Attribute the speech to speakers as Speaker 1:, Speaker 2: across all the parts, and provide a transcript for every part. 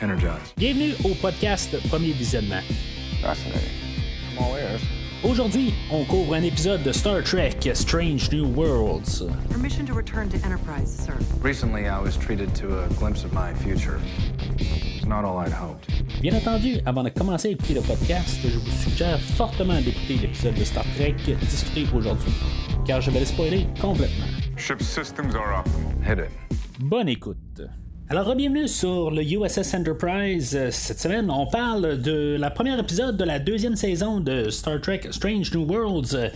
Speaker 1: energized.
Speaker 2: Bienvenue au podcast Premier Visionnement. Aujourd'hui, on couvre un épisode de Star Trek Strange New Worlds.
Speaker 3: Permission to return to Enterprise, sir.
Speaker 1: Recently, I was treated to a glimpse of my future. It's not all I'd hoped.
Speaker 2: Bien entendu, avant de commencer à écouter le podcast, je vous suggère fortement d'écouter l'épisode de Star Trek discuté aujourd'hui, car je vais le spoiler complètement.
Speaker 4: Ship systems are up.
Speaker 1: Hit it.
Speaker 2: Bonne écoute. Alors, bienvenue sur le USS Enterprise. Euh, Cette semaine, on parle de la première épisode de la deuxième saison de Star Trek Strange New Worlds. euh,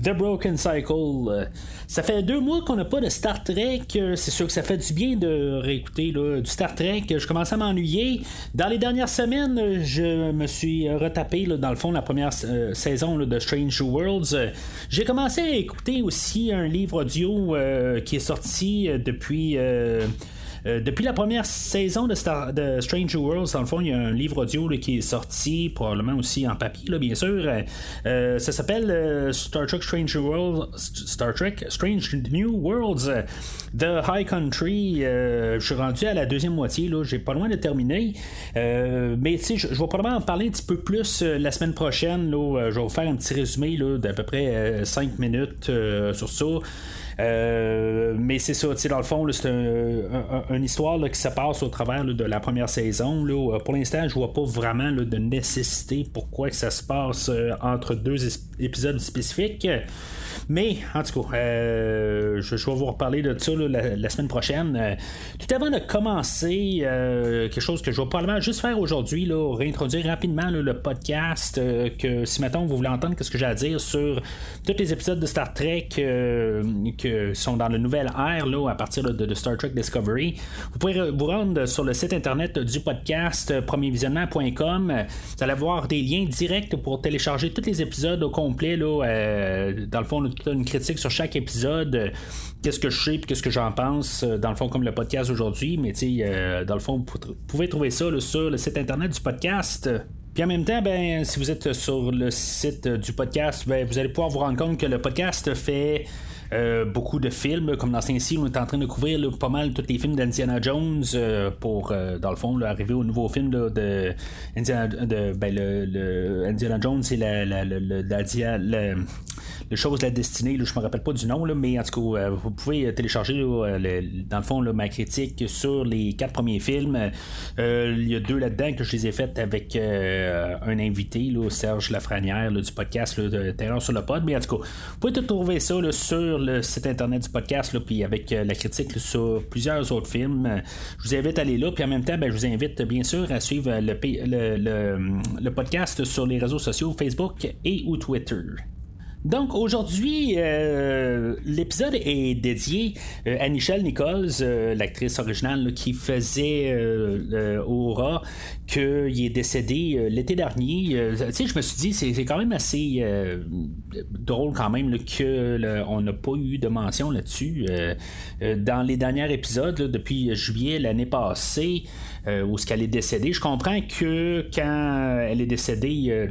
Speaker 2: The Broken Cycle. Euh, Ça fait deux mois qu'on n'a pas de Star Trek. C'est sûr que ça fait du bien de réécouter du Star Trek. Je commence à m'ennuyer. Dans les dernières semaines, je me suis retapé dans le fond la première saison de Strange Worlds. J'ai commencé à écouter aussi un livre audio qui est sorti depuis. Euh, depuis la première saison de, Star- de Worlds, dans le fond, il y a un livre audio qui est sorti, probablement aussi en papier, là, bien sûr. Euh, ça s'appelle euh, Star Trek Strange Worlds. Star Trek Strange New Worlds. The High Country. Je suis rendu à la deuxième moitié, là. J'ai pas loin de terminer. Mais tu sais, je, vais probablement en parler un petit peu plus la semaine prochaine. Là, je vais vous faire un petit résumé d'à peu près 5 minutes sur ça. Euh, mais c'est ça, dans le fond, c'est un- un- un- une histoire là, qui se passe au travers de la première saison. Là. Euh, Pour l'instant, je vois pas vraiment de nécessité pourquoi ça se passe euh, entre deux es- épisodes spécifiques. Mais, en tout cas, euh, je, vais vous reparler de ça la, semaine prochaine. Euh, tout avant de commencer, euh, quelque chose que je vais probablement juste faire aujourd'hui, là, réintroduire rapidement le podcast, que si maintenant vous voulez entendre ce que j'ai à dire sur tous les épisodes de Star Trek qui sont dans le nouvel ère là, à partir de, Star Trek Discovery, vous pouvez vous rendre sur le site internet du podcast premiervisionnement.com. Vous allez avoir des liens directs pour télécharger tous les épisodes au complet. Là, dans le fond, une critique sur chaque épisode. euh, Qu'est-ce que je sais et qu'est-ce que j'en pense. euh, Dans le fond, comme le podcast aujourd'hui. Mais tu sais, euh, dans le fond, vous pou- pouvez trouver ça sur le site internet du podcast. Puis en même temps, ben, si vous êtes sur le site du podcast, ben, vous allez pouvoir vous rendre compte que le podcast fait beaucoup de films. Comme dans Saint-Cyr, on est en train de couvrir pas mal tous les films d'Indiana Jones pour, dans le fond, arriver au nouveau film là, de, Indiana, ben, le, Jones, la, la, la, la dia- la- le chose de la destinée, là, je me rappelle pas du nom, mais en tout cas, euh, vous pouvez euh, télécharger euh, dans le fond ma critique sur les quatre premiers films. Il y a deux là-dedans que je les ai faites avec un invité, Serge Lafrenière là, du podcast de Terreur sur le pod. Mais en tout cas, vous pouvez tout trouver ça sur le site internet du podcast, puis avec la critique sur plusieurs autres films. Je vous invite à aller là, puis en même temps, ben, je vous invite bien sûr à suivre le podcast sur les réseaux sociaux Facebook et ou Twitter. Donc aujourd'hui, euh, l'épisode est dédié euh, à Nichelle Nichols, euh, l'actrice originale qui faisait Aura, qu'il est décédé l'été dernier. Tu sais, je me suis dit, c'est quand même assez drôle quand même là, que le- on n'a pas eu de mention là-dessus. Dans les derniers épisodes, depuis juillet l'année passée, où ce qu'elle est décédée, je comprends que quand elle est décédée,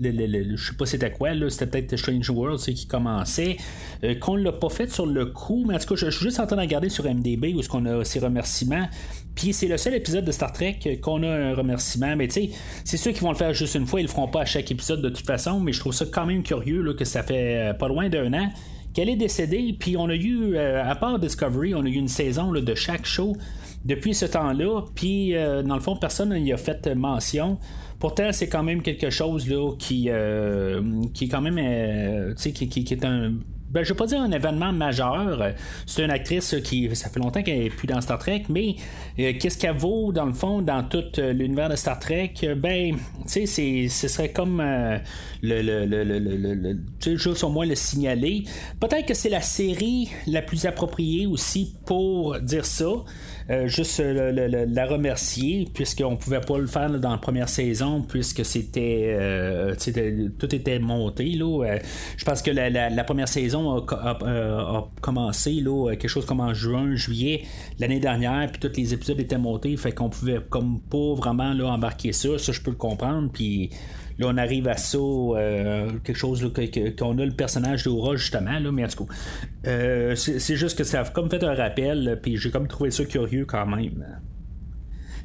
Speaker 2: je sais pas c'était quoi, c'était peut-être Strange World qui commençait, euh, qu'on l'a pas fait sur le coup, mais en tout cas, je, suis juste en train de regarder sur MDB où est-ce qu'on a ses remerciements. Puis c'est le seul épisode de Star Trek qu'on a un remerciement. Mais tu sais, c'est sûr qu'ils vont le faire juste une fois, ils le feront pas à chaque épisode de toute façon, mais je trouve ça quand même curieux là, que ça fait euh, pas loin d'un an qu'elle est décédée, puis on a eu, euh, à part Discovery, on a eu une saison de chaque show depuis ce temps-là, puis euh, dans le fond, personne n'y a fait mention. Pourtant, c'est quand même quelque chose là, qui, euh, est quand même, qui, qui- qui est un ben, je vais pas dire un événement majeur. C'est une actrice qui, ça fait longtemps qu'elle est plus dans Star Trek, mais euh, qu'est-ce qu'elle vaut dans le fond dans tout euh, l'univers de Star Trek? Ben, tu sais, ce serait comme euh, le, le- le- le- tu sais, juste au moins le signaler. Peut-être que c'est la série la plus appropriée aussi pour dire ça. Euh, juste euh, la remercier, puisqu'on pouvait pas le faire dans la première saison, puisque c'était. euh, tout était monté. Là. Je pense que la, la- première saison a commencé là, quelque chose comme en juin, juillet l'année dernière, puis tous les épisodes étaient montés, fait qu'on pouvait comme pas vraiment là, embarquer ça. Ça, je peux le comprendre. Puis. Là, on arrive à ça, euh, quelque chose qu'on a le personnage d'Aura, justement, là, mais en tout cas, euh, c'est c'est juste que ça a comme fait un rappel, puis j'ai comme trouvé ça curieux quand même.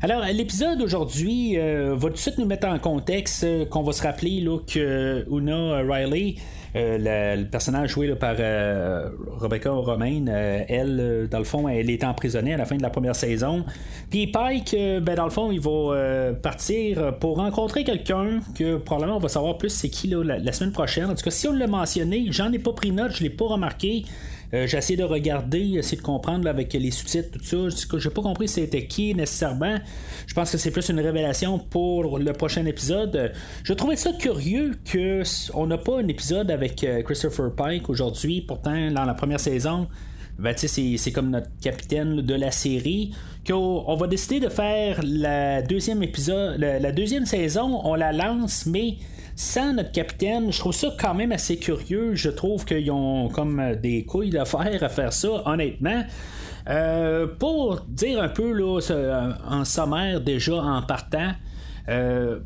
Speaker 2: Alors, l'épisode aujourd'hui va tout de suite nous mettre en contexte qu'on va se rappeler là, que Una Riley euh, le personnage joué par euh, Rebecca Romaine, euh, elle, dans le fond, elle est emprisonnée à la fin de la première saison. Puis Pike, ben, dans le fond, il va partir pour rencontrer quelqu'un que probablement on va savoir plus c'est qui la, la, semaine prochaine. En tout cas, si on l'a mentionné, j'en ai pas pris note, je l'ai pas remarqué. Euh, j'ai essayé de regarder, essayer de comprendre avec les sous-titres, tout ça. J'ai pas compris c'était qui nécessairement. Je pense que c'est plus une révélation pour le prochain épisode. Je trouvais ça curieux qu'on n'a pas un épisode avec euh, Christopher Pike aujourd'hui. Pourtant, dans la première saison, ben, c'est comme notre capitaine de la série. Qu'on on va décider de faire la deuxième épisode, la deuxième saison, on la lance, mais sans notre capitaine, je trouve ça quand même assez curieux. Je trouve qu'ils ont comme euh, des couilles d'affaires à faire ça, honnêtement. Euh, pour dire un peu là, en sommaire déjà en partant, euh,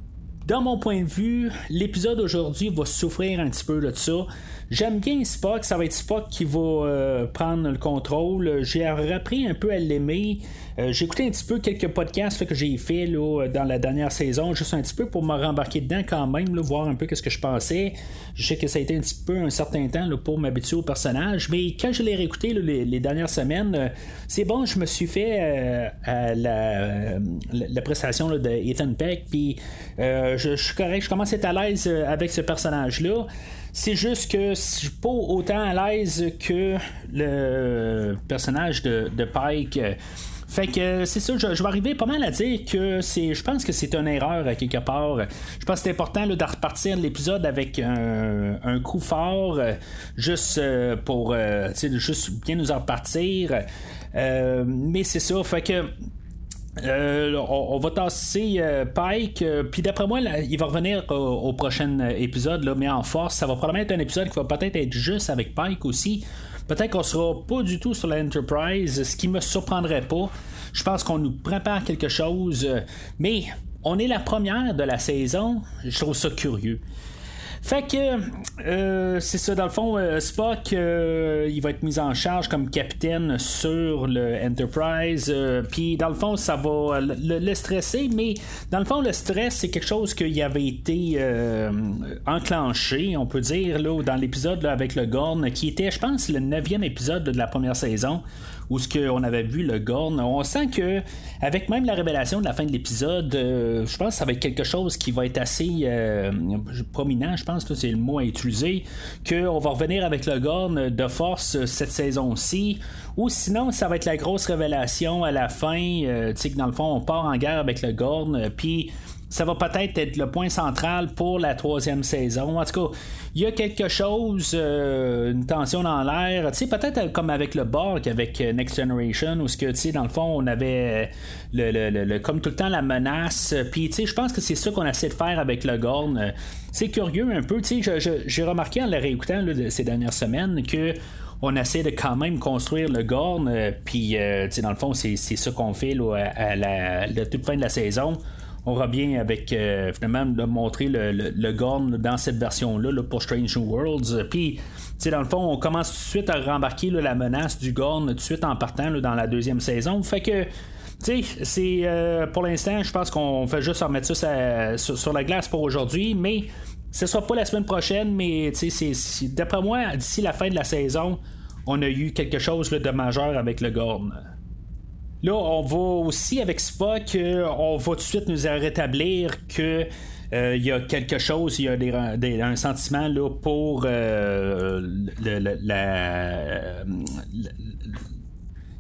Speaker 2: dans mon point de vue, l'épisode d'aujourd'hui va souffrir un petit peu de ça. J'aime bien Spock, ça va être Spock qui va prendre le contrôle. J'ai repris un peu à l'aimer. Euh, j'ai écouté un petit peu quelques podcasts que j'ai fait dans la dernière saison, juste un petit peu pour me rembarquer dedans quand même, voir un peu ce que je pensais. Je sais que ça a été un petit peu un certain temps pour m'habituer au personnage, mais quand je l'ai réécouté les, dernières semaines, euh, c'est bon, je me suis fait euh, à la, la, prestation de Ethan Peck, puis je, suis correct, je commence à être à l'aise avec ce personnage-là. C'est juste que je suis pas autant à l'aise que le personnage de, Pike. Fait que c'est ça, je, vais arriver pas mal à dire que c'est. Je pense que c'est une erreur à quelque part. Je pense que c'est important de repartir l'épisode avec un, coup fort, euh, juste euh, pour euh, juste bien nous en repartir. mais c'est ça, fait que. On, va tasser Pike, puis d'après moi, il va revenir au, prochain épisode, mais en force. Ça va probablement être un épisode qui va peut-être être juste avec Pike aussi. Peut-être qu'on sera pas du tout sur l'Enterprise, ce qui me surprendrait pas. Je pense qu'on nous prépare quelque chose, mais on est la première de la saison. Je trouve ça curieux. Fait que euh, c'est ça, dans le fond, euh, Spock, euh, il va être mis en charge comme capitaine sur le Enterprise. Puis dans le fond, ça va le, stresser, mais dans le fond, le stress, c'est quelque chose qui avait été enclenché, on peut dire, là, dans l'épisode avec le Gorn, qui était, je pense, le neuvième épisode de la première saison où ce qu'on avait vu le Gorn. On sent que avec même la révélation de la fin de l'épisode, euh, je pense que ça va être quelque chose qui va être assez euh, prominent, je pense que c'est le mot à utiliser, qu'on va revenir avec le Gorn de force cette saison-ci. Ou sinon, ça va être la grosse révélation à la fin, euh, tu sais que dans le fond, on part en guerre avec le Gorn, puis ça va peut-être être le point central pour la troisième saison. En tout cas, il y a quelque chose, euh, une tension dans l'air. Tu sais, peut-être comme avec le Borg, avec euh, Next Generation, où ce que, tu sais, dans le fond, on avait le, comme tout le temps la menace. Puis, tu sais, je pense que c'est ça qu'on essaie de faire avec le Gorn. C'est curieux un peu. Tu sais, j'ai remarqué en le réécoutant ces dernières semaines que on essaie de quand même construire le Gorn, euh, puis tu sais, dans le fond, c'est ça qu'on fait à, la, toute fin de la saison on revient avec euh, finalement de montrer le, le, Gorn dans cette version-là pour Strange Worlds. Puis, dans le fond, on commence tout de suite à rembarquer la menace du Gorn tout de suite en partant dans la deuxième saison. Fait que. Tu sais, c'est euh, pour l'instant, je pense qu'on fait juste remettre ça sur, la glace pour aujourd'hui, mais ce sera pas la semaine prochaine, mais d'après moi, d'ici la fin de la saison, on a eu quelque chose de majeur avec le Gorn. Là, on va aussi avec Spock, euh, on va tout de suite nous rétablir que euh, il y a quelque chose, il y a un sentiment là, pour euh,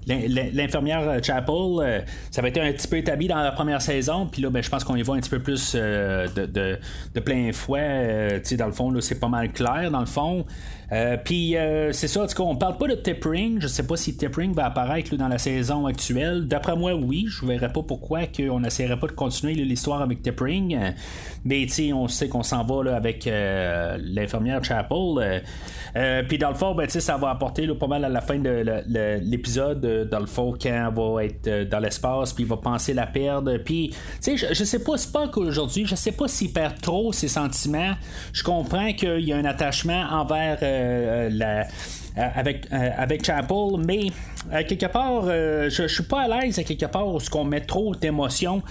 Speaker 2: l'infirmière Chapel, ça va être un petit peu établi dans la première saison, puis là, ben, je pense qu'on y voit un petit peu plus de, plein fouet. dans le fond, c'est pas mal clair, dans le fond. Euh, puis euh, c'est ça, en tout cas, on parle pas de Tippering. Je sais pas si Tippering va apparaître dans la saison actuelle. D'après moi, oui. Je verrais pas pourquoi on n'essaierait pas de continuer l'histoire avec Tippering. mais tu on sait qu'on s'en va avec euh, l'infirmière Chapel. puis dans le fond, ben, ça va apporter pas mal à la fin de l'épisode. Dans le fond, quand va être dans l'espace, puis il va penser la perdre. Puis, tu sais, je, sais pas, c'est pas qu'aujourd'hui, je sais pas s'il perd trop ses sentiments. Je comprends qu'il y a un attachement envers euh, la avec, avec Chapel, mais quelque part, je, suis pas à l'aise à quelque part où qu'on met trop d'émotions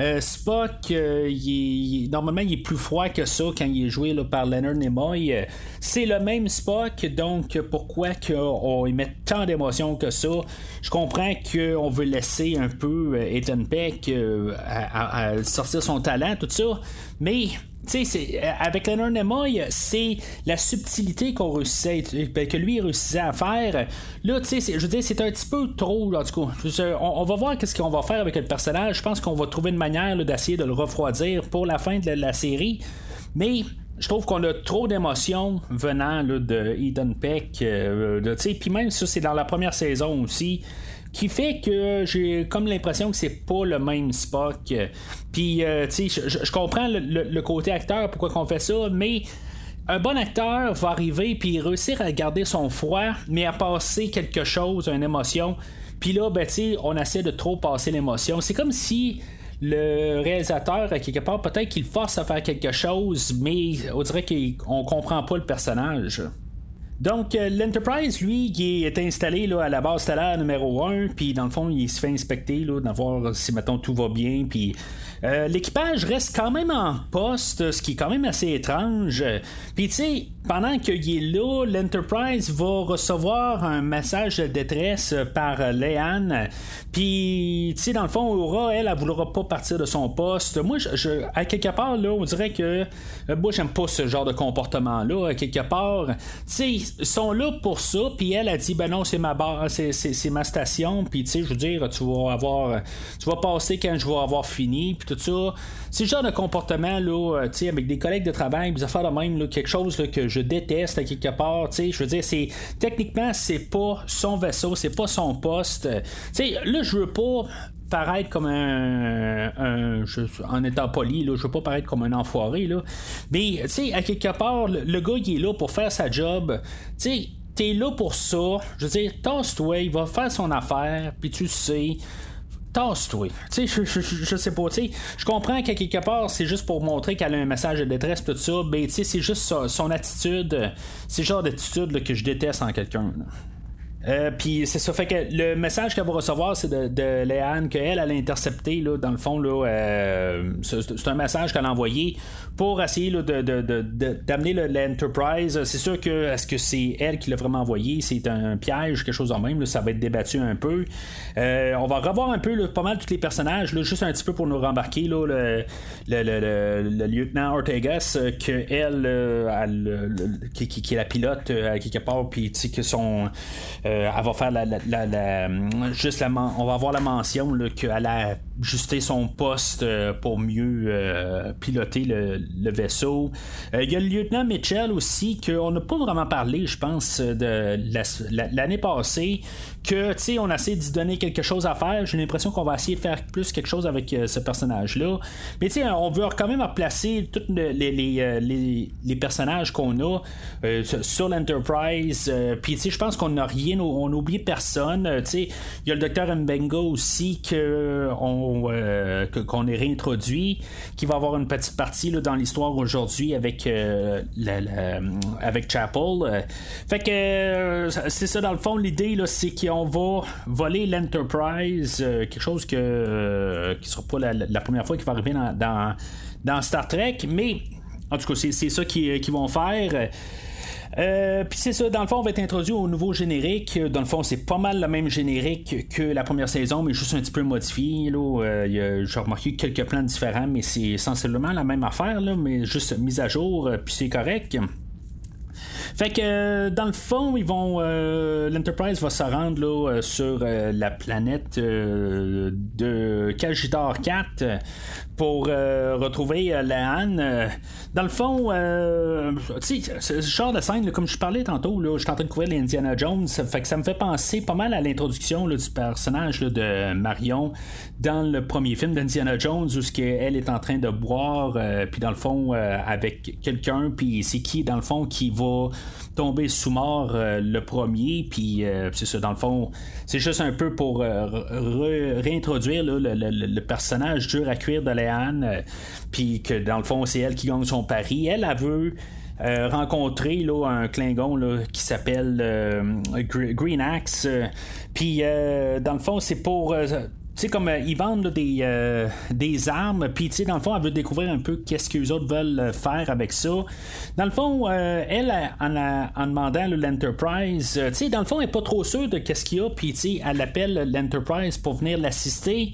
Speaker 2: euh, Spock, euh, normalement, il est plus froid que ça quand il est joué par Leonard Nimoy. Euh, c'est le même Spock, donc pourquoi qu'on met tant d'émotions que ça? Je comprends qu'on veut laisser un peu Ethan Peck à sortir son talent, tout ça, mais sais, euh, avec Leonard Nimoy, c'est la subtilité qu'on ben, que lui réussissait à faire. Là, tu sais, je veux dire, c'est un petit peu trop, en tout cas. On, va voir qu'est-ce qu'on va faire avec le personnage. Je pense qu'on va trouver une manière d'essayer de le refroidir pour la fin de la, série. Mais je trouve qu'on a trop d'émotions venant de Ethan Peck. Euh, puis même ça, c'est dans la première saison aussi qui fait que j'ai comme l'impression que c'est pas le même Spock. Puis, euh, tu sais, je, comprends le, côté acteur, pourquoi qu'on fait ça, mais un bon acteur va arriver puis réussir à garder son froid, mais à passer quelque chose, une émotion. Puis là, ben, tu on essaie de trop passer l'émotion. C'est comme si le réalisateur, quelque part, peut-être qu'il force à faire quelque chose, mais on dirait qu'on comprend pas le personnage. Donc, euh, l'Enterprise, lui, qui est installé là, à la base stellaire numéro 1, puis dans le fond, il se fait inspecter, là, voir si, mettons, tout va bien, puis euh, l'équipage reste quand même en poste, ce qui est quand même assez étrange. Puis tu sais, pendant qu'il est là, l'Enterprise va recevoir un message de détresse par Léane. Puis, tu sais, dans le fond, Aura, elle, elle, voudra pas partir de son poste. Moi, je, à quelque part, là, on dirait que euh, moi, j'aime pas ce genre de comportement-là. À quelque part, tu sais, sont là pour ça. Puis elle a dit, ben non, c'est ma barre, c'est, ma station. Puis, tu sais, je veux dire, tu vas avoir, tu vas passer quand je vais avoir fini. Puis tout ça. C'est le genre de comportement, là, euh, tu sais, avec des collègues de travail, des affaires de même, là, quelque chose que je déteste à quelque part. Tu sais, je veux dire, c'est techniquement, c'est pas son vaisseau, c'est pas son poste. Tu sais, là, je veux pas paraître comme un, en étant poli, là, je veux pas paraître comme un enfoiré, là. Mais, tu sais, à quelque part, le, gars, il est là pour faire sa job. Tu sais, t'es là pour ça. Je veux dire, tasse-toi, il va faire son affaire, puis tu sais tasse-toi. Tu sais, je, sais pas, tu sais, je comprends qu'à quelque part, c'est juste pour montrer qu'elle a un message de détresse, tout ça, mais tu sais, c'est juste son, attitude, c'est le genre d'attitude que je déteste en quelqu'un. Euh, puis c'est ça fait que le message qu'elle va recevoir, c'est de, de Léane qu'elle, elle a intercepté, là, dans le fond, là, euh, c'est, un message qu'elle a envoyé pour essayer là, de, d'amener l'Enterprise. C'est sûr que est-ce que c'est elle qui l'a vraiment envoyé, c'est un piège, quelque chose en même, ça va être débattu un peu. Euh, on va revoir un peu pas mal tous les personnages, juste un petit peu pour nous rembarquer là, le, le, lieutenant Ortegas, que elle, qui, qui, est la pilote à quelque part, puis que son elle va faire la, juste la on va avoir la mention qu'elle a ajusté son poste euh, pour mieux euh, piloter le, vaisseau. Il y a le lieutenant Mitchell aussi qu'on n'a pas vraiment parlé, je pense, de l'année passée que tu sais on a essayé d'y donner quelque chose à faire. J'ai l'impression qu'on va essayer de faire plus quelque chose avec ce personnage-là. Mais tu sais, on veut quand même replacer tous les, les, les, personnages qu'on a sur l'Enterprise. Puis tu sais, je pense qu'on n'a rien on n'oublie personne. Euh, il y a le docteur Mbenga aussi que on, euh, qu'on est réintroduit, qui va avoir une petite partie là, dans l'histoire aujourd'hui avec, euh, avec Chapel. fait que c'est ça dans le fond, l'idée c'est qu'on va voler l'Enterprise, quelque chose que qui sera pas la, première fois qui va arriver dans, dans, Star Trek, mais en tout cas, c'est, ça qu'ils vont faire. Euh, puis c'est ça, dans le fond, on va être introduit au nouveau générique. Dans le fond, c'est pas mal le même générique que la première saison, mais juste un petit peu modifié. Là. Euh, J'ai remarqué quelques plans différents, mais c'est sensiblement la même affaire, mais juste mise à jour, euh, puis c'est correct. Fait que dans le fond, ils vont l'Enterprise va se rendre là, sur la planète de Kajitar 4 pour euh, retrouver euh, la euh, dans le fond, tu sais, ce genre de scène, comme je parlais tantôt, là, je suis en train de couvrir l'Indiana Jones, fait que ça me fait penser pas mal à l'introduction du personnage de Marion dans le premier film d'Indiana Jones où ce elle est en train de boire, puis dans le fond, avec quelqu'un, puis c'est qui, dans le fond, qui va tomber sous mort le premier, puis c'est ça, dans le fond, c'est juste un peu pour réintroduire le, personnage dur à cuire de euh, puis que dans le fond, c'est elle qui gagne son pari. Elle, a veut rencontrer là, un Klingon là, qui s'appelle Green Axe. Puis, dans le fond, c'est pour sais, comme ils vendent des, des armes, puis tu sais, dans le fond, elle veut découvrir un peu qu'est-ce que les autres veulent faire avec ça. Dans le fond, elle, en, en demandant l'Enterprise, tu sais, dans le fond, elle n'est pas trop sûre de qu'est-ce qu'il y a, puis tu sais, elle appelle l'Enterprise pour venir l'assister.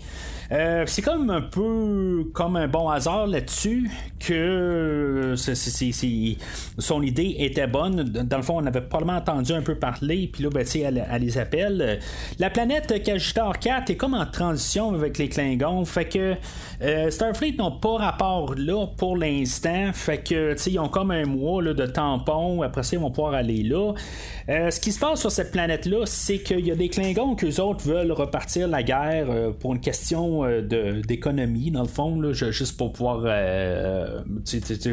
Speaker 2: Euh, c'est comme un peu comme un bon hasard là-dessus que son idée était bonne. Dans le fond, on avait probablement entendu un peu parler, puis là, ben, elle, elle les appelle. La planète Kajitar 4 est comme en transition avec les Klingons, fait que euh, Starfleet n'ont pas rapport là pour l'instant, fait que ils ont comme un mois de tampon, après ça, ils vont pouvoir aller là. Euh, ce qui se passe sur cette planète-là, c'est qu'il y a des Klingons qu'eux autres veulent repartir la guerre pour une question euh, d'économie, dans le fond, là, juste pour pouvoir, euh,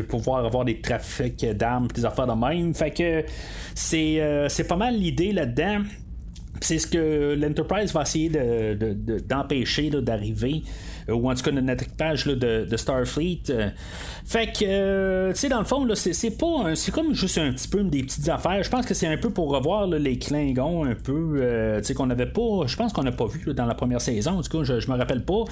Speaker 2: pouvoir avoir des trafics d'armes, des affaires de même. Fait que euh, c'est pas mal l'idée là-dedans. C'est ce que l'Enterprise va essayer d'empêcher d'arriver. Euh, ou en tout cas notre équipage de, de, Starfleet. Euh. fait que, euh, tu sais, dans le fond, c'est pas c'est comme juste un petit peu des petites affaires. Je pense que c'est un peu pour revoir les Klingons un peu, tu sais, qu'on avait pas, je pense qu'on n'a pas vu dans la première saison. En tout cas, je, je me rappelle pas.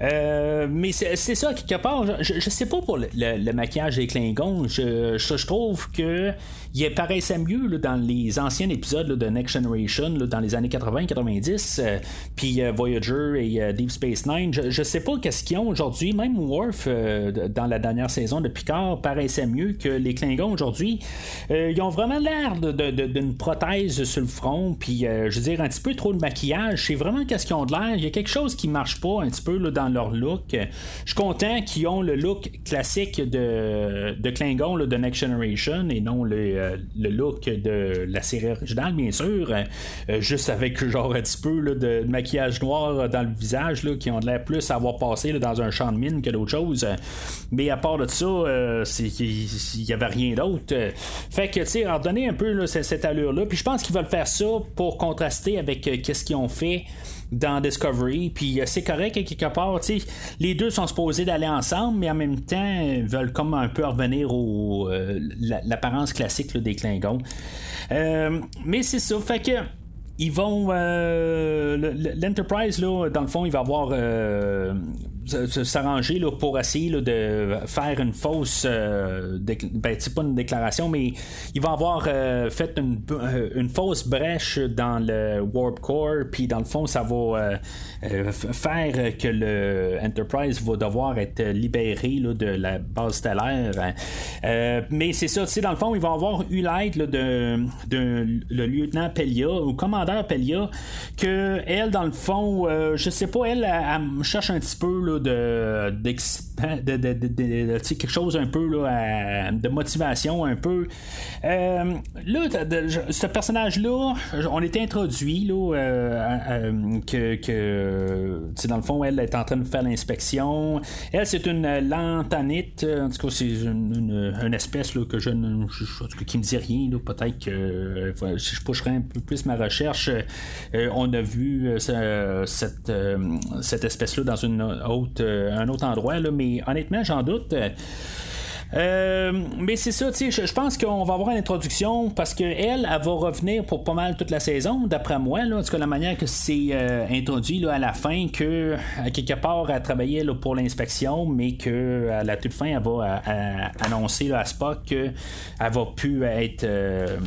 Speaker 2: mais c'est ça, quelque part, je, je, sais pas pour le, maquillage des Klingons. Je, trouve que il paraissait mieux dans les anciens épisodes de Next Generation, dans les années 80-90, puis Voyager et Deep Space Nine. Je, sais pas qu'est-ce qu'ils ont aujourd'hui. Même Worf, euh, dans la dernière saison de Picard, paraissait mieux que les Klingons aujourd'hui. Euh, ils ont vraiment l'air d'une prothèse sur le front, puis euh, je veux dire, un petit peu trop de maquillage. C'est vraiment qu'est-ce qu'ils ont de l'air. Il y a quelque chose qui marche pas un petit peu dans leur look. Je suis content qu'ils ont le look classique de, de Klingon de Next Generation et non le, look de la série originale, bien sûr. juste avec genre un petit peu de, maquillage noir dans le visage qui ont l'air plus à avoir passé dans un champ de mine que d'autres choses. Mais à part de ça, euh, il n'y avait rien d'autre. Fait que, tu sais, redonner un peu cette, allure-là. Puis je pense qu'ils veulent faire ça pour contraster avec euh, qu'est-ce qu'ils ont fait dans Discovery. Puis euh, c'est correct quelque part. Les deux sont supposés d'aller ensemble, mais en même temps, ils veulent comme un peu revenir au l'apparence classique des Klingons. mais c'est ça. Fait que ils vont. Euh, L'Enterprise, là, dans le fond, il va avoir. Euh, s'arranger pour essayer de faire une fausse. Euh, ben, c'est pas une déclaration, mais il va avoir fait une, une, fausse brèche dans le Warp Core, puis dans le fond, ça va faire que le Enterprise va devoir être libéré de la base stellaire. mais c'est ça, dans le fond, il va avoir eu l'aide de, de, le lieutenant Pelia, ou commandant Pelia, que elle, dans le fond, euh, je sais pas, elle, elle, cherche un petit peu de, de, de, quelque chose un peu de motivation un peu. Euh, là, ce personnage-là, on est introduit là, euh, que dans le fond, elle est en train de faire l'inspection. Elle, c'est une lantanite, en tout cas, c'est une, espèce là, que je ne qui me dit rien. Peut-être que je pusherai un peu plus ma recherche euh, on a vu euh, cette, euh, espèce-là dans un autre endroit, mais honnêtement, j'en doute. Euh, mais c'est ça, tu sais, je pense qu'on va avoir une introduction parce qu'elle, elle, va revenir pour pas mal toute la saison, d'après moi, là, en tout cas, la manière que c'est euh, introduit là, à la fin, que à quelque part, elle travaillait là, pour l'inspection, mais que à la toute fin, elle va annoncer là, à Spock qu'elle va plus être euh,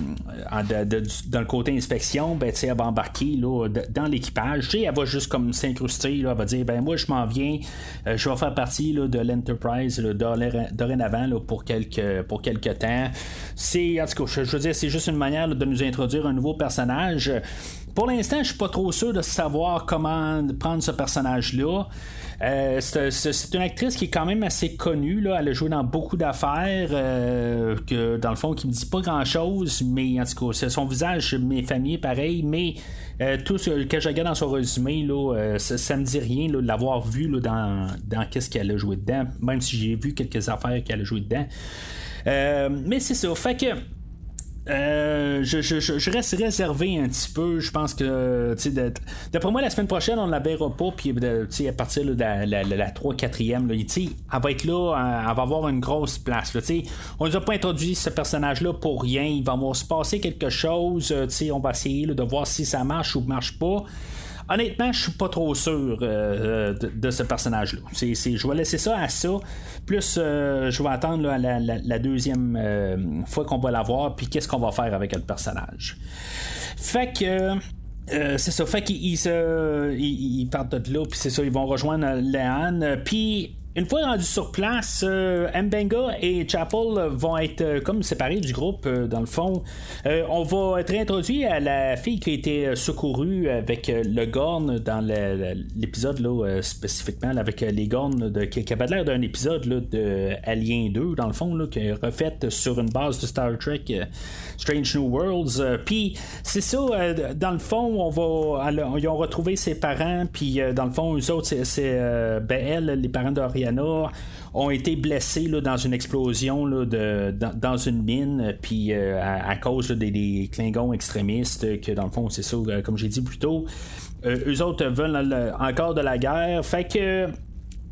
Speaker 2: dans le côté inspection, ben, elle va embarquer là, dans l'équipage. Elle va juste comme s'incruster, elle va dire ben moi je m'en viens, je vais faire partie là, de l'Enterprise dorénavant pour quelques, pour quelques temps. C'est, en je, veux dire, c'est juste une manière de nous introduire un nouveau personnage. Pour l'instant, je suis pas trop sûr de savoir comment prendre ce personnage-là. Euh, c'est une actrice qui est quand même assez connue. Là. Elle a joué dans beaucoup d'affaires, euh, dans le fond, qui me dit pas grand-chose, mais en tout cas, son visage mes familles pareil, mais euh, tout ce que je regarde dans son résumé, là, ça, me dit rien de l'avoir vu dans, dans qu'est-ce qu'elle a joué dedans, même si j'ai vu quelques affaires qu'elle a joué dedans. mais c'est ça. Fait que Euh, je, je, reste réservé un petit peu. Je pense que, d'après moi, la semaine prochaine, on la verra pas. Puis, à partir de la, la, la, 3-4e, elle va être là, elle va avoir une grosse place. Là, on nous a pas introduit ce personnage-là pour rien. Il va se passer quelque chose. on va essayer de voir si ça marche ou marche pas. Honnêtement, je suis pas trop sûr euh, de, ce personnage-là. je vais laisser ça à ça. Plus, euh, je vais attendre la, deuxième euh, fois qu'on va l'avoir, puis qu'est-ce qu'on va faire avec le personnage. Fait que. c'est ça, fait qu'ils ils, partent de là, puis c'est ça, ils vont rejoindre Léane, puis une fois rendu sur place, euh, Mbenga et Chapel vont être euh, comme séparés du groupe euh, dans le fond. on va être introduit à la fille qui a été secourue avec le Gorn dans l'épisode là spécifiquement avec les Gorn de, qui, avait l'air d'un épisode là, de Alien 2 dans le fond là, qui est refait sur une base de Star Trek Strange New Worlds. Puis c'est ça, dans le fond, on va ils ont retrouvé ses parents, puis dans le fond, eux autres, c'est ben, elle, les parents ont été blessés dans une explosion de, dans, une mine, puis euh, à, cause des, Klingons extrémistes, que dans le fond, c'est ça, euh, comme j'ai dit plus tôt. Euh, eux autres veulent encore de la guerre. Fait que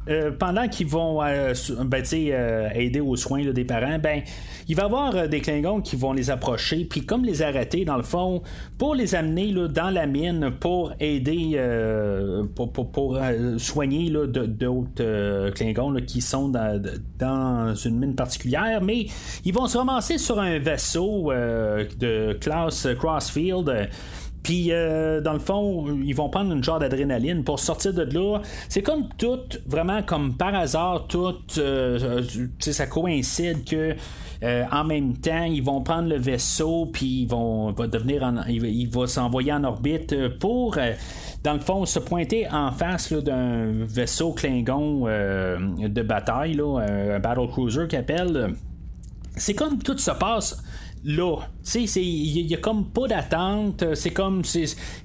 Speaker 2: euh, pendant qu'ils vont euh, ben, euh, aider aux soins des parents, ben il va y avoir des Klingons qui vont les approcher, puis comme les arrêter dans le fond, pour les amener dans la mine pour aider, pour, soigner d'autres Klingons qui sont dans, une mine particulière, mais ils vont se ramasser sur un vaisseau de classe Crossfield. Puis, euh, dans le fond, ils vont prendre une genre d'adrénaline pour sortir de là. C'est comme tout, vraiment comme par hasard, tout, euh, ça coïncide que. Euh, en même temps, ils vont prendre le vaisseau, puis ils vont va devenir, il, va s'envoyer en orbite pour, dans le fond, se pointer en face d'un vaisseau Klingon de bataille, là, un battle cruiser qui appelle. C'est comme tout se passe là. Tu sais, il y, a comme pas d'attente. C'est comme.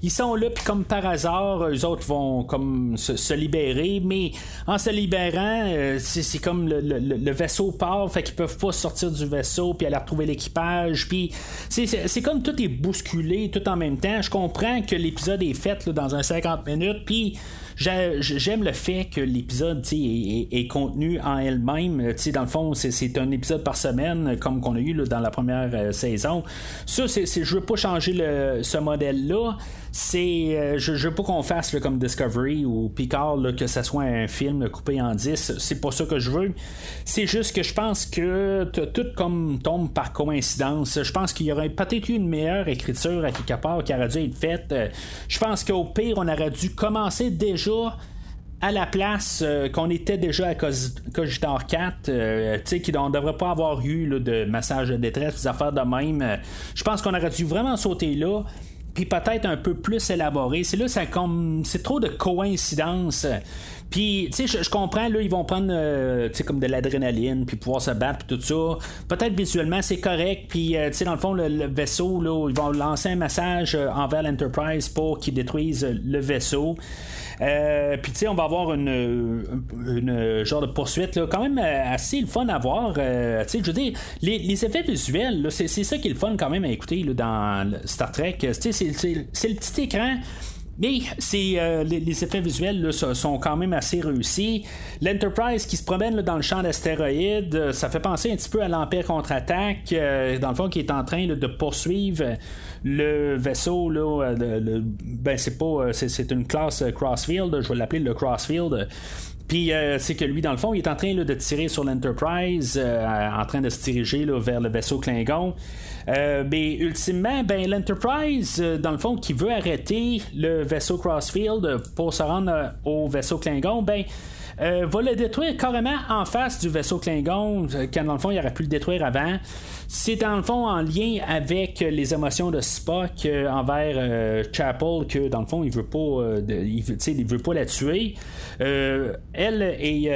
Speaker 2: Ils sont là, puis comme par hasard, eux autres vont comme se, libérer. Mais en se libérant, euh, c'est comme le, vaisseau part, fait qu'ils peuvent pas sortir du vaisseau, puis aller retrouver l'équipage. Puis c'est comme tout est bousculé tout en même temps. Je comprends que l'épisode est fait dans un 50 minutes, puis J'aime le fait que l'épisode est, contenu en elle-même. Dans le fond, c'est un épisode par semaine, comme qu'on a eu dans la première euh, saison. Ça, c'est, je veux pas changer ce modèle-là c'est euh, je, veux pas qu'on fasse comme Discovery ou Picard que ce soit un film coupé en 10 c'est pas ça que je veux. C'est juste que je pense que tout comme tombe par coïncidence. Je pense qu'il y aurait peut-être eu une meilleure écriture à quelque part qui aurait dû être faite. Euh, je pense qu'au pire on aurait dû commencer déjà à la place euh, qu'on était déjà à Cogitor 4, tu sais, qu'on ne devrait pas avoir eu de massage de détresse, des affaires de même. je pense qu'on aurait dû vraiment sauter là peut-être un peu plus élaboré. C'est là, ça comme c'est trop de coïncidences. Puis, tu sais, je, comprends, là, ils vont prendre, euh, tu sais, comme de l'adrénaline, puis pouvoir se battre, puis tout ça. Peut-être visuellement, c'est correct, puis, euh, tu sais, dans le fond, le, vaisseau, là, ils vont lancer un message euh, envers l'Enterprise pour qu'ils détruisent le vaisseau. Euh, puis tu sais, on va avoir une, genre de poursuite là, quand même euh, assez le fun à voir. Euh, tu sais, je veux dire, les, effets visuels, c'est, ça qui est le fun quand même à écouter là, dans Star Trek. C'est, le petit écran. Mais les, effets visuels sont quand même assez réussis. L'Enterprise qui se promène dans le champ d'astéroïdes, ça fait penser un petit peu à l'Empire contre-attaque, dans le fond, qui est en train de poursuivre le vaisseau, là, euh, ben c'est pas. Euh, c'est, une classe euh, Crossfield, je vais l'appeler le Crossfield. Puis c'est que lui, dans le fond, il est en train de tirer sur l'Enterprise, en train de se diriger vers le vaisseau Klingon. Mais ultimement, ben, l'Enterprise, dans le fond, qui veut arrêter le vaisseau Crossfield pour se rendre au vaisseau Klingon, ben, va le détruire carrément en face du vaisseau Klingon, quand dans le fond, il aurait pu le détruire avant. C'est dans le fond en lien avec les émotions de Spock euh, envers euh, Chapel que dans le fond il veut pas euh, il, veut, pas la tuer. elle et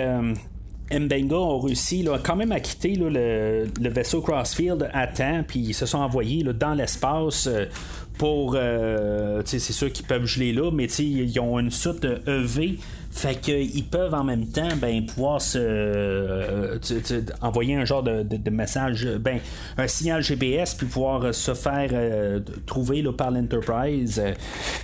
Speaker 2: Mbenga ont réussi quand même à quitter le, vaisseau Crossfield à temps, puis ils se sont envoyés dans l'espace pour. c'est sûr qu'ils peuvent geler là, mais ils ont une soute EV. Fait qu'ils peuvent en même temps ben, pouvoir se envoyer un genre de, message, ben, un signal GPS, puis pouvoir se faire trouver par l'Enterprise.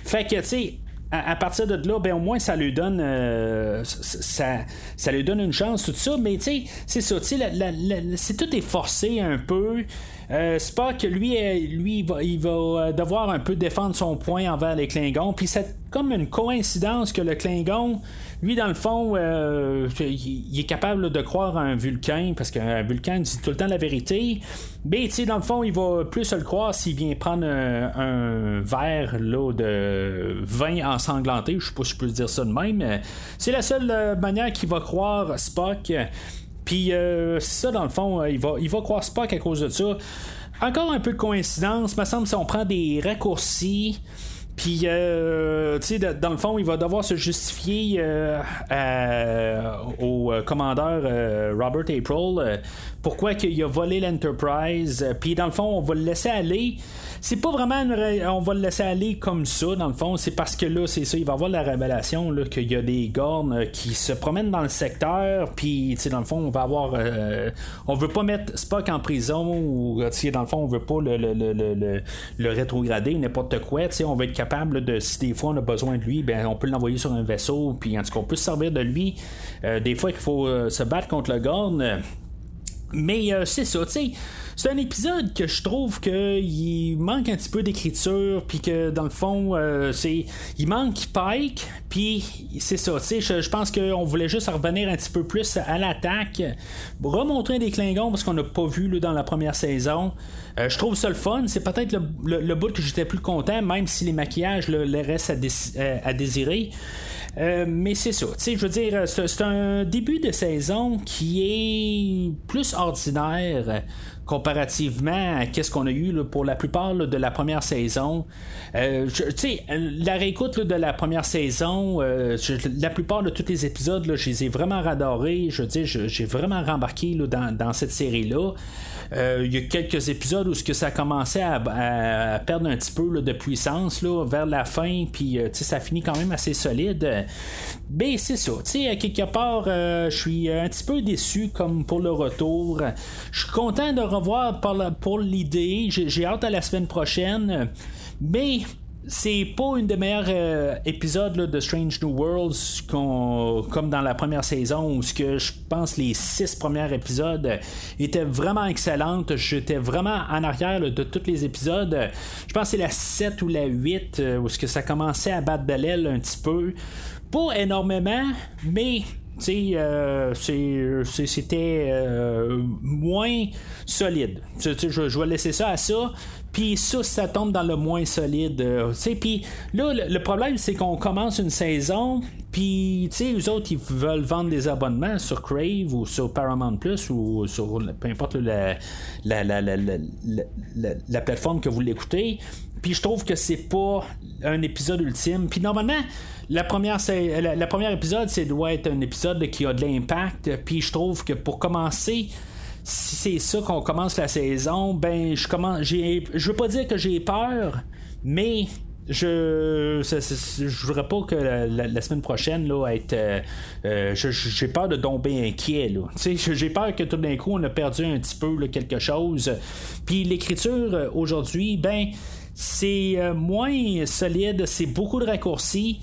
Speaker 2: Fait que, tu sais, à, partir de là, ben au moins ça lui donne euh, ça, ça lui donne une chance, tout ça, mais tu sais, c'est ça, tu sais, c'est tout est forcé un peu. Euh, Spock, lui, euh, lui il va, il va, euh, devoir un peu défendre son point envers les Klingons. Puis c'est comme une coïncidence que le Klingon, lui, dans le fond, il est capable de croire à un Vulcain, parce qu'un Vulcain dit tout le temps la vérité. Mais, tu sais, dans le fond, il va plus le croire s'il vient prendre un, verre là, de vin ensanglanté. Je sais pas si je peux dire ça de même. C'est la seule manière qu'il va croire Spock. Puis euh, ça, dans le fond, euh, il, va, il va croire Spock à cause de ça. Encore un peu de coïncidence, me semble si on prend des raccourcis. Puis, euh, tu sais, dans le fond, il va devoir se justifier au commandeur Robert April pourquoi qu'il a volé l'Enterprise. Puis, dans le fond, on va le laisser aller c'est pas vraiment on va le laisser aller comme ça dans le fond. C'est parce que là c'est ça il va avoir la révélation qu'il y a des gornes euh, qui se promènent dans le secteur puis dans le fond on va avoir euh, on veut pas mettre Spock en prison ou euh, dans le fond on veut pas le, le, le, le rétrograder n'importe quoi on va être capable de si des fois on a besoin de lui ben on peut l'envoyer sur un vaisseau puis en tout cas on peut se servir de lui. Des fois qu'il faut se battre contre le gorne mais c'est ça tu sais c'est un épisode que je trouve qu'il manque un petit peu d'écriture, puis que dans le fond, euh, il manque Pike, puis c'est ça. Tu sais, je, pense qu'on voulait juste revenir un petit peu plus à l'attaque, remontrer des Klingons parce qu'on n'a pas vu dans la première saison. Euh, je trouve ça le fun. C'est peut-être le, bout que j'étais plus content, même si les maquillages à, euh, à désirer. Mais c'est ça. Je veux dire, c'est un début de saison qui est plus ordinaire comparativement à ce qu'on a eu pour la plupart de la première saison. Euh, tu sais, la réécoute de la première saison, euh, la plupart de tous les épisodes, je les ai vraiment radorés. Je veux dire, j'ai vraiment rembarqué dans, cette série-là. Euh, il y a quelques épisodes où ce que ça commençait à, perdre un petit peu de puissance vers la fin, puis euh, ça finit quand même assez solide. Mais c'est ça, tu à quelque part, euh, je suis un petit peu déçu comme pour le retour. Je suis content de pour, pour l'idée. J'ai hâte à la semaine prochaine. Mais c'est pas une des meilleurs euh, épisodes de Strange New Worlds comme dans la première saison où ce que je pense les six premiers épisodes étaient vraiment excellentes. J'étais vraiment en arrière de tous les épisodes. Je pense que c'est la 7 ou la 8 euh, où ce que ça commençait à battre de l'aile un petit peu. Pas énormément, mais euh, c'était moins solide. je, vais laisser ça à ça. Puis ça, ça tombe dans le moins solide. Euh, puis là, le, problème, c'est qu'on commence une saison, puis, tu sais, eux autres, ils veulent vendre des abonnements sur Crave ou sur Paramount Plus ou sur peu importe la, la, la, la plateforme que vous l'écoutez. Puis je trouve que c'est pas un épisode ultime. Puis normalement, la première, la, première épisode, c'est doit être un épisode qui a de l'impact. Puis je trouve que pour commencer, si c'est ça qu'on commence la saison, ben je commence. J'ai, je veux pas dire que j'ai peur, mais je je voudrais pas que la, semaine prochaine là être euh, euh, j'ai peur de tomber inquiet là j'ai peur que tout d'un coup on a perdu un petit peu quelque chose puis l'écriture euh, aujourd'hui ben c'est moins solide c'est beaucoup de raccourcis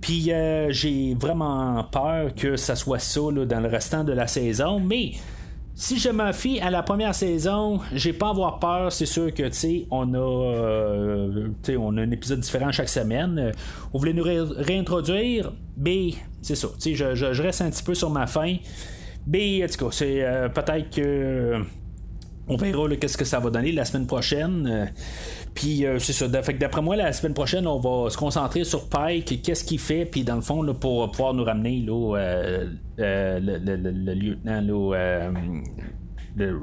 Speaker 2: puis j'ai vraiment peur que ça soit ça dans le restant de la saison mais si je me fie à la première saison, j'ai pas à avoir peur. C'est sûr que tu on a, euh, on a un épisode différent chaque semaine. On voulait nous réintroduire, mais c'est ça. Je, je, reste un petit peu sur ma fin. Mais en tout cas, c'est euh, peut-être que on verra qu'est-ce que ça va donner la semaine prochaine. Puis euh, c'est ça. d'après moi, la semaine prochaine, on va se concentrer sur Pike, qu'est-ce qu'il fait, puis dans le fond, là, pour pouvoir nous ramener là, euh, euh, le, lieutenant,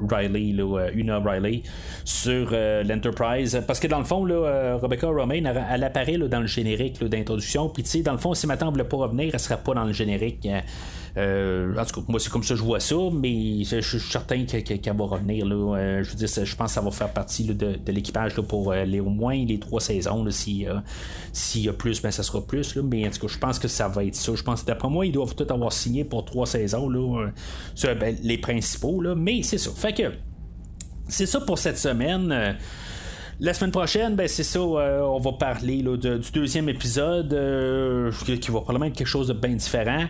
Speaker 2: Riley, là, Una Riley, sur l'Enterprise. Parce que dans le fond, là, Rebecca Romain, elle, apparaît dans le générique d'introduction. Puis, tu sais, dans le fond, si maintenant ne voulait pas revenir, elle sera pas dans le générique. Euh, en tout cas, moi, c'est comme ça que je vois ça, mais je suis certain qu'elle va revenir. Là. Euh, je veux dire, je pense que ça va faire partie de, l'équipage pour euh, les, au moins les trois saisons. S'il y a plus, ben, ça sera plus. Là. Mais en tout cas, je pense que ça va être ça. Je pense que d'après moi, ils doivent tout avoir signé pour trois saisons. Là, ben, les principaux. Là. Mais c'est ça. Fait que c'est ça pour cette semaine. La semaine prochaine, ben c'est ça, on va parler du deuxième épisode qui va probablement être quelque chose de bien différent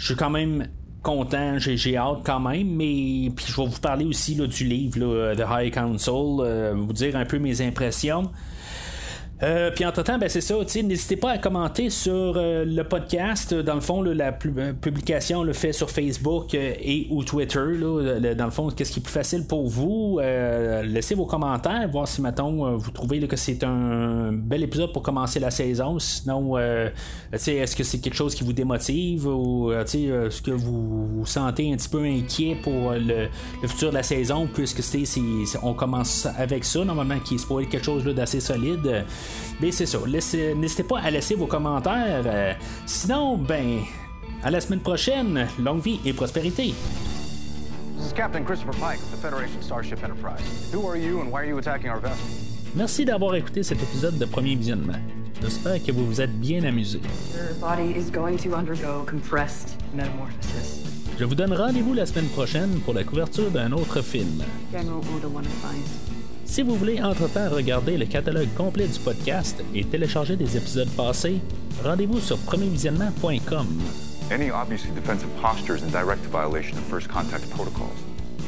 Speaker 2: je suis quand même content, j'ai hâte quand même, mais puis je vais vous parler aussi là, du livre là, The High Council, euh, vous dire un peu mes impressions. Euh, puis entre-temps, ben, c'est ça, n'hésitez pas à commenter sur euh, le podcast. Dans le fond, la euh, publication le fait sur Facebook et ou Twitter. dans le fond, qu'est-ce qui est plus facile pour vous? laissez vos commentaires, voir si, mettons, vous trouvez que c'est un bel épisode pour commencer la saison. Sinon, est-ce que c'est quelque chose qui vous démotive ou est-ce que vous vous sentez un petit peu inquiet pour le, futur de la saison, puisque c'est, on commence avec ça, normalement, qui supposé quelque chose d'assez solide. Mais c'est ça. N'hésitez pas à laisser vos commentaires. Euh, sinon, ben, à la semaine prochaine. Longue vie et prospérité. Merci d'avoir écouté cet épisode de Premier Visionnement. J'espère que vous vous êtes bien amusé. Je vous donne rendez-vous la semaine prochaine pour la couverture d'un autre film. Si vous voulez entre-temps regarder le catalogue complet du podcast et télécharger des épisodes passés, rendez-vous sur premiervisionnement.com.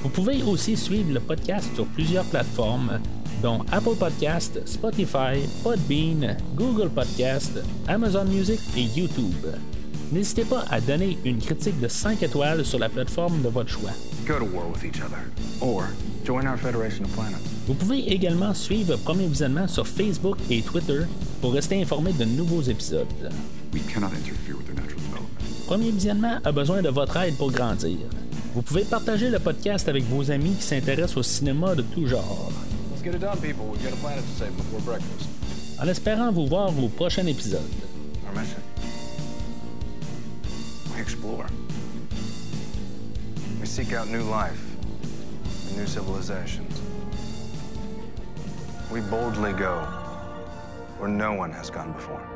Speaker 2: Vous pouvez aussi suivre le podcast sur plusieurs plateformes, dont Apple Podcast, Spotify, Podbean, Google Podcast, Amazon Music et YouTube. N'hésitez pas à donner une critique de 5 étoiles sur la plateforme de votre choix. Go to war with each other, or join our Federation of Planets. Vous pouvez également suivre Premier Visionnement sur Facebook et Twitter pour rester informé de nouveaux épisodes. Premier Visionnement a besoin de votre aide pour grandir. Vous pouvez partager le podcast avec vos amis qui s'intéressent au cinéma de tout genre. En espérant vous voir au prochain épisode. We seek out new life, new civilizations. We boldly go where no one has gone before.